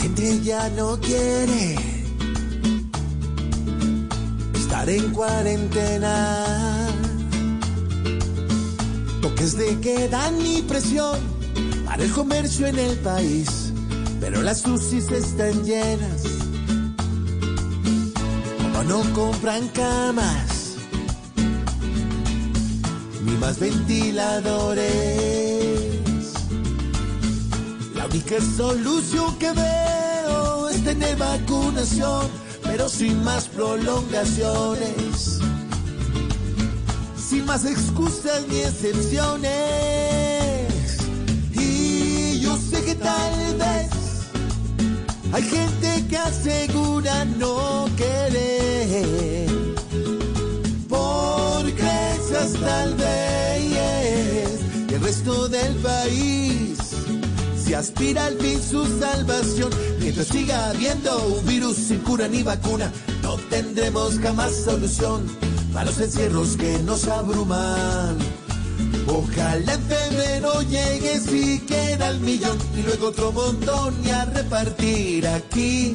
Gente ya no quiere estar en cuarentena. Toques de queda ni presión para el comercio en el país, pero las UCIs están llenas. Como no compran camas, ni más ventiladores. Única solución que veo es tener vacunación, pero sin más prolongaciones. Sin más excusas ni excepciones. Y yo sé que tal vez hay gente que asegura no querer. Porque esas tal vez el resto del país se aspira al fin su salvación. Mientras siga habiendo un virus sin cura ni vacuna, no tendremos jamás solución para los encierros que nos abruman. Ojalá en febrero llegue siquiera al millón y luego otro montón y a repartir aquí